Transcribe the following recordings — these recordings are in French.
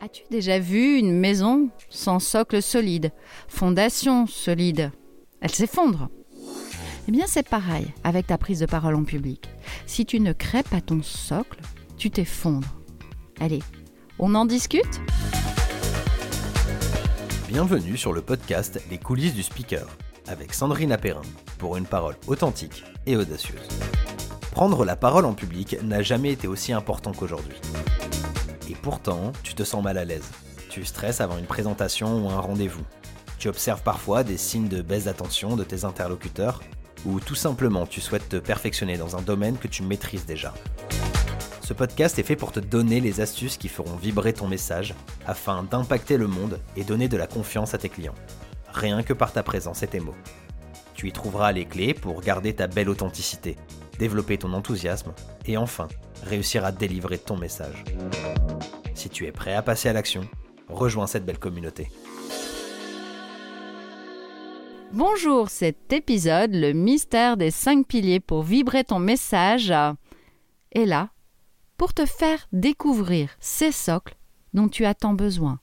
As-tu déjà vu une maison sans socle solide, fondation solide? Elle s'effondre. Eh bien c'est pareil avec ta prise de parole en public. Si tu ne crées pas ton socle, tu t'effondres. Allez, on en discute? Bienvenue sur le podcast Les coulisses du speaker avec Sandrine Apérin pour une parole authentique et audacieuse. Prendre la parole en public n'a jamais été aussi important qu'aujourd'hui. Pourtant, tu te sens mal à l'aise. Tu stresses avant une présentation ou un rendez-vous. Tu observes parfois des signes de baisse d'attention de tes interlocuteurs ou tout simplement tu souhaites te perfectionner dans un domaine que tu maîtrises déjà. Ce podcast est fait pour te donner les astuces qui feront vibrer ton message afin d'impacter le monde et donner de la confiance à tes clients. Rien que par ta présence et tes mots. Tu y trouveras les clés pour garder ta belle authenticité, développer ton enthousiasme et enfin réussir à délivrer ton message. Si tu es prêt à passer à l'action, rejoins cette belle communauté. Bonjour, cet épisode, le mystère des cinq piliers pour vibrer ton message, est là pour te faire découvrir ces socles dont tu as tant besoin.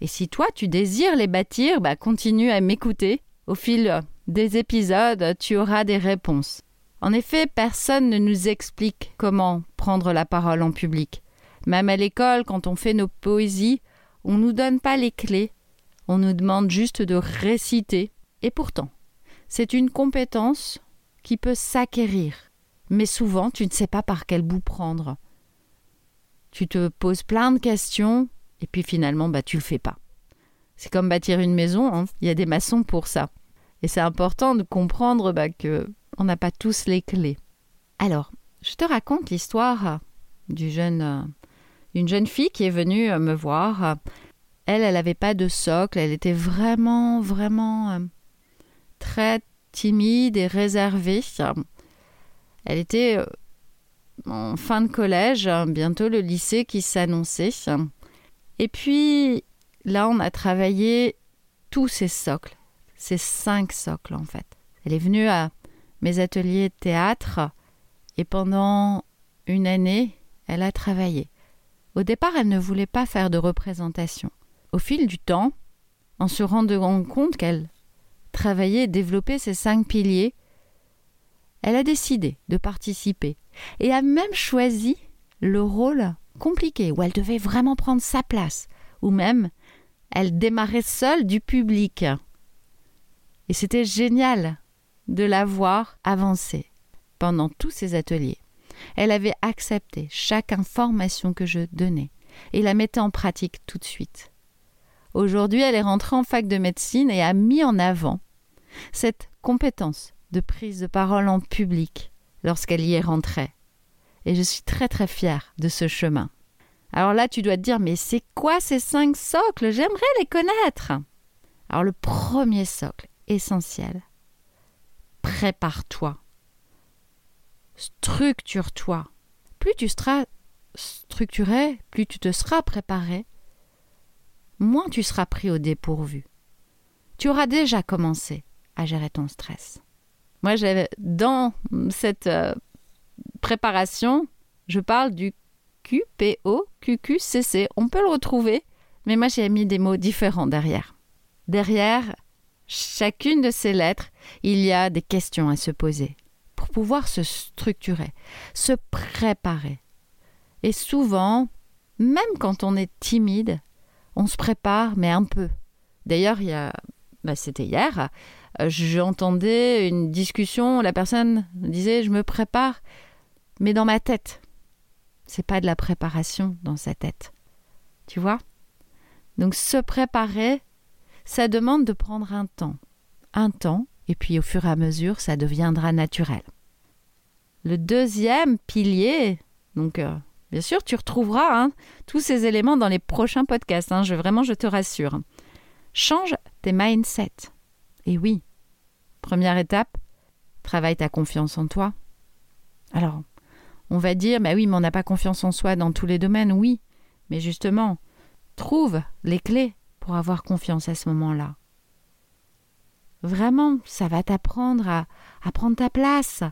Et si toi tu désires les bâtir, bah continue à m'écouter. Au fil des épisodes, tu auras des réponses. En effet, personne ne nous explique comment prendre la parole en public. Même à l'école, quand on fait nos poésies, on ne nous donne pas les clés, on nous demande juste de réciter. Et pourtant, c'est une compétence qui peut s'acquérir. Mais souvent, tu ne sais pas par quel bout prendre. Tu te poses plein de questions, et puis finalement, bah, tu le fais pas. C'est comme bâtir une maison, hein. il y a des maçons pour ça. Et c'est important de comprendre bah, que on n'a pas tous les clés. Alors, je te raconte l'histoire du jeune, d'une jeune fille qui est venue me voir. Elle, elle n'avait pas de socle, elle était vraiment, vraiment euh, très timide et réservée. Elle était euh, en fin de collège, bientôt le lycée qui s'annonçait. Et puis, là, on a travaillé tous ces socles, ces cinq socles en fait. Elle est venue à mes ateliers de théâtre et pendant une année, elle a travaillé. Au départ, elle ne voulait pas faire de représentation. Au fil du temps, en se rendant compte qu'elle travaillait et développait ces cinq piliers, elle a décidé de participer et a même choisi le rôle compliqué où elle devait vraiment prendre sa place, ou même elle démarrait seule du public. Et c'était génial de la voir avancer pendant tous ces ateliers. Elle avait accepté chaque information que je donnais et la mettait en pratique tout de suite. Aujourd'hui, elle est rentrée en fac de médecine et a mis en avant cette compétence de prise de parole en public lorsqu'elle y est rentrée. Et je suis très très fière de ce chemin. Alors là, tu dois te dire, mais c'est quoi ces cinq socles? J'aimerais les connaître. Alors le premier socle essentiel, prépare-toi. Structure-toi. Plus tu seras structuré, plus tu te seras préparé, moins tu seras pris au dépourvu. Tu auras déjà commencé à gérer ton stress. Moi, dans cette euh, préparation, je parle du QPO, QQCC. On peut le retrouver, mais moi j'ai mis des mots différents derrière. Derrière chacune de ces lettres, il y a des questions à se poser pouvoir se structurer, se préparer. Et souvent, même quand on est timide, on se prépare, mais un peu. D'ailleurs, il y a, bah, c'était hier, euh, j'entendais une discussion, la personne disait je me prépare, mais dans ma tête. C'est pas de la préparation dans sa tête. Tu vois? Donc se préparer, ça demande de prendre un temps. Un temps, et puis au fur et à mesure, ça deviendra naturel. Le deuxième pilier, donc euh, bien sûr, tu retrouveras hein, tous ces éléments dans les prochains podcasts, hein, je, vraiment, je te rassure. Change tes mindsets. Et oui, première étape, travaille ta confiance en toi. Alors, on va dire, bah oui, mais on n'a pas confiance en soi dans tous les domaines, oui, mais justement, trouve les clés pour avoir confiance à ce moment-là. Vraiment, ça va t'apprendre à, à prendre ta place.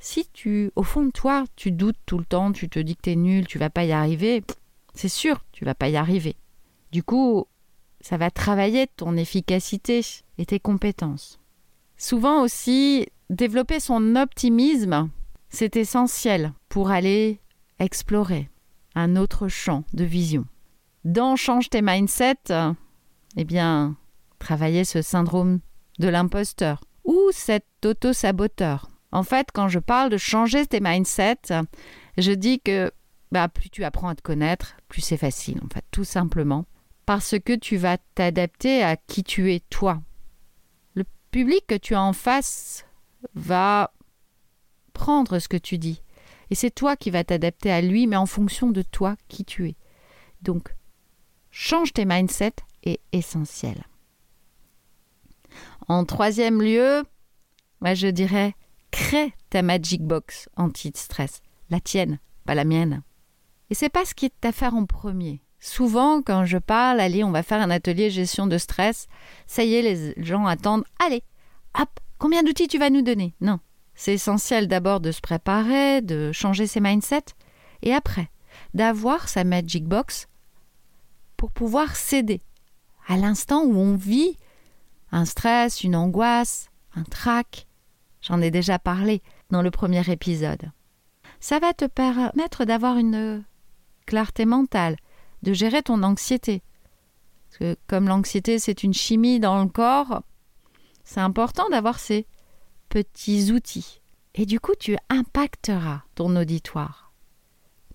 Si tu, au fond de toi, tu doutes tout le temps, tu te dis que t'es nul, tu vas pas y arriver, C'est sûr, tu vas pas y arriver. Du coup, ça va travailler ton efficacité et tes compétences. Souvent aussi, développer son optimisme, c'est essentiel pour aller explorer un autre champ de vision. Dans Change tes mindsets, eh bien, travailler ce syndrome de l'imposteur ou cet auto-saboteur. En fait, quand je parle de changer tes mindsets, je dis que bah, plus tu apprends à te connaître, plus c'est facile, en fait, tout simplement. Parce que tu vas t'adapter à qui tu es toi. Le public que tu as en face va prendre ce que tu dis. Et c'est toi qui vas t'adapter à lui, mais en fonction de toi, qui tu es. Donc, change tes mindsets est essentiel. En troisième lieu, moi je dirais, crée ta magic box anti-stress. La tienne, pas la mienne. Et c'est pas ce qui est à faire en premier. Souvent, quand je parle, allez, on va faire un atelier gestion de stress, ça y est, les gens attendent, allez, hop, combien d'outils tu vas nous donner? Non. C'est essentiel d'abord de se préparer, de changer ses mindsets, et après, d'avoir sa magic box pour pouvoir s'aider à l'instant où on vit un stress, une angoisse, un trac. J'en ai déjà parlé dans le premier épisode. Ça va te permettre d'avoir une clarté mentale, de gérer ton anxiété. Comme l'anxiété, c'est une chimie dans le corps, c'est important d'avoir ces petits outils. Et du coup, tu impacteras ton auditoire.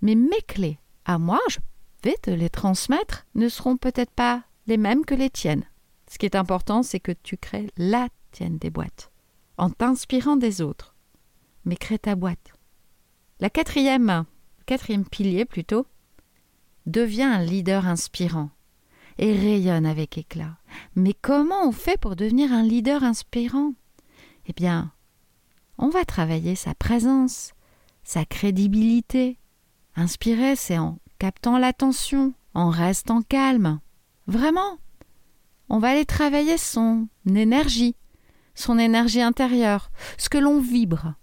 Mais mes clés, à moi, je vais te les transmettre, ne seront peut-être pas les mêmes que les tiennes. Ce qui est important, c'est que tu crées la tienne des boîtes, en t'inspirant des autres. Mais crée ta boîte. La quatrième, quatrième pilier plutôt, devient un leader inspirant et rayonne avec éclat. Mais comment on fait pour devenir un leader inspirant? Eh bien, on va travailler sa présence, sa crédibilité. Inspirer, c'est en captant l'attention, en restant calme. Vraiment, on va aller travailler son énergie, son énergie intérieure, ce que l'on vibre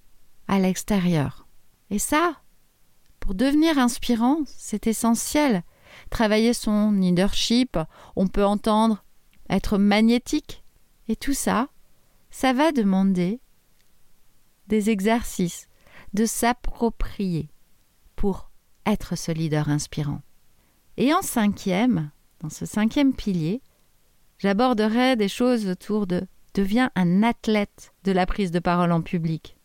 à l'extérieur. Et ça, pour devenir inspirant, c'est essentiel. Travailler son leadership, on peut entendre être magnétique. Et tout ça, ça va demander des exercices, de s'approprier pour être ce leader inspirant. Et en cinquième, dans ce cinquième pilier, j'aborderai des choses autour de deviens un athlète de la prise de parole en public.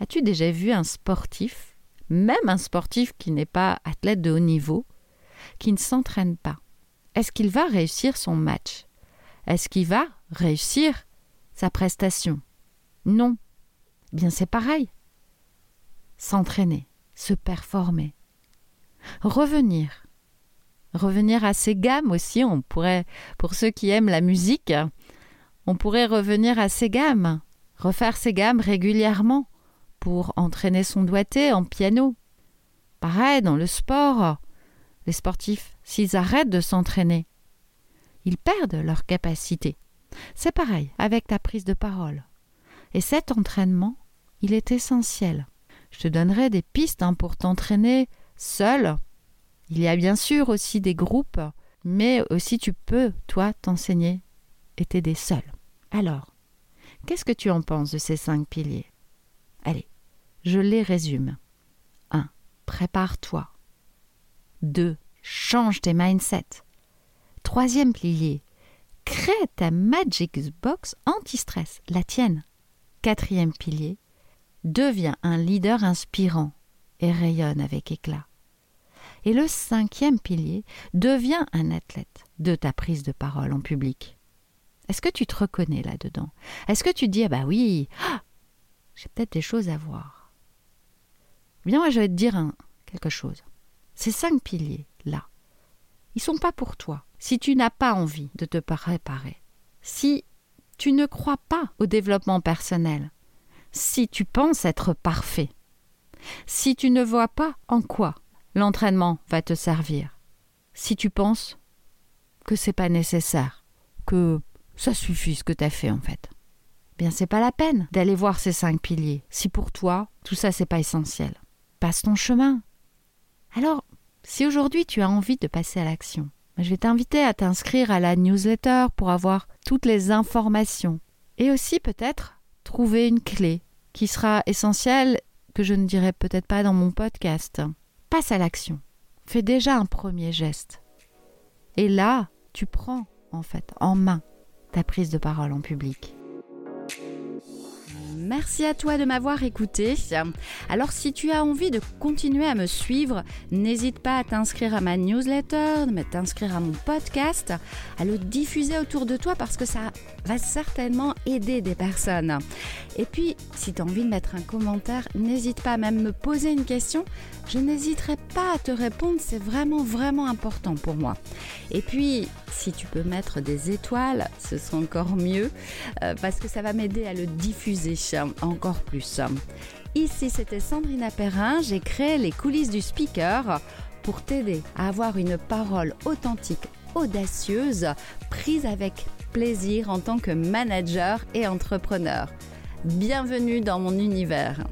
As-tu déjà vu un sportif, même un sportif qui n'est pas athlète de haut niveau, qui ne s'entraîne pas? Est-ce qu'il va réussir son match? Est-ce qu'il va réussir sa prestation? Non. Bien c'est pareil. S'entraîner, se performer, revenir revenir à ses gammes aussi. On pourrait, pour ceux qui aiment la musique, on pourrait revenir à ses gammes, refaire ses gammes régulièrement pour entraîner son doigté en piano. Pareil dans le sport, les sportifs, s'ils arrêtent de s'entraîner, ils perdent leur capacité. C'est pareil avec ta prise de parole. Et cet entraînement, il est essentiel. Je te donnerai des pistes hein, pour t'entraîner seul il y a bien sûr aussi des groupes, mais aussi tu peux, toi, t'enseigner et t'aider seul. Alors, qu'est-ce que tu en penses de ces cinq piliers? Allez, je les résume. 1. Prépare-toi. 2. Change tes mindsets. Troisième pilier. Crée ta Magic Box anti-stress, la tienne. Quatrième pilier. Deviens un leader inspirant et rayonne avec éclat. Et le cinquième pilier, devient un athlète de ta prise de parole en public. Est-ce que tu te reconnais là-dedans? Est-ce que tu dis, ah bah oui, ah, j'ai peut-être des choses à voir Bien, moi, je vais te dire quelque chose. Ces cinq piliers-là, ils sont pas pour toi. Si tu n'as pas envie de te préparer, si tu ne crois pas au développement personnel, si tu penses être parfait, si tu ne vois pas en quoi l'entraînement va te servir. Si tu penses que c'est pas nécessaire, que ça suffit ce que tu as fait en fait. Bien, c'est pas la peine d'aller voir ces cinq piliers. Si pour toi, tout ça c'est pas essentiel. Passe ton chemin. Alors, Si aujourd'hui tu as envie de passer à l'action, je vais t'inviter à t'inscrire à la newsletter pour avoir toutes les informations et aussi peut-être trouver une clé qui sera essentielle que je ne dirai peut-être pas dans mon podcast. Passe à l'action. Fais déjà un premier geste. Et là, tu prends en fait en main ta prise de parole en public. Merci à toi de m'avoir écouté. Alors si tu as envie de continuer à me suivre, n'hésite pas à t'inscrire à ma newsletter, à t'inscrire à mon podcast, à le diffuser autour de toi parce que ça va certainement aider des personnes. Et puis, si tu as envie de mettre un commentaire, n'hésite pas à même me poser une question. Je n'hésiterai pas à te répondre, c'est vraiment vraiment important pour moi. Et puis, si tu peux mettre des étoiles, ce sera encore mieux euh, parce que ça va m'aider à le diffuser encore plus. Ici, c'était Sandrina Perrin. J'ai créé les coulisses du speaker pour t'aider à avoir une parole authentique, audacieuse, prise avec plaisir en tant que manager et entrepreneur. Bienvenue dans mon univers.